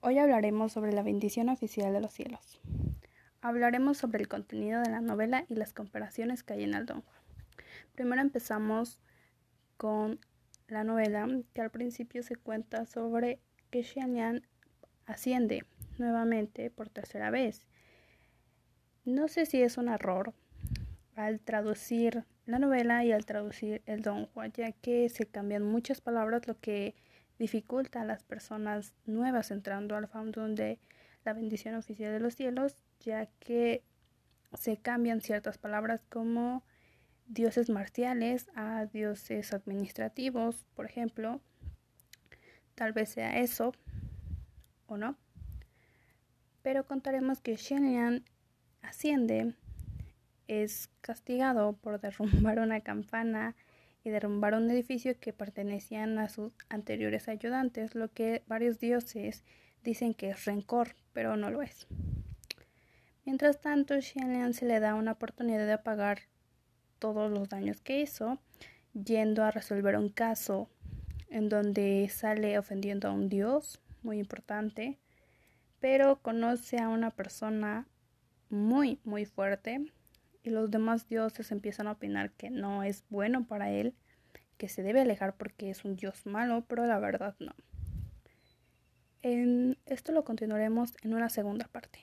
Hoy hablaremos sobre la bendición oficial de los cielos. Hablaremos sobre el contenido de la novela y las comparaciones que hay en el Don Juan. Primero empezamos con la novela que al principio se cuenta sobre que Xianlian asciende nuevamente por tercera vez. No sé si es un error al traducir la novela y al traducir el Don Juan, ya que se cambian muchas palabras, lo que dificulta a las personas nuevas entrando al fandom de la bendición oficial de los cielos, ya que se cambian ciertas palabras como dioses marciales a dioses administrativos, por ejemplo. Tal vez sea eso o no. Pero contaremos que Shenlian asciende, es castigado por derrumbar una campana y derrumbar un edificio que pertenecían a sus anteriores ayudantes, lo que varios dioses dicen que es rencor, pero no lo es. Mientras tanto, Xianlian se le da una oportunidad de apagar todos los daños que hizo, yendo a resolver un caso en donde sale ofendiendo a un dios muy importante, pero conoce a una persona muy, muy fuerte y los demás dioses empiezan a opinar que no es bueno para él, que se debe alejar porque es un dios malo, pero la verdad no. En esto lo continuaremos en una segunda parte.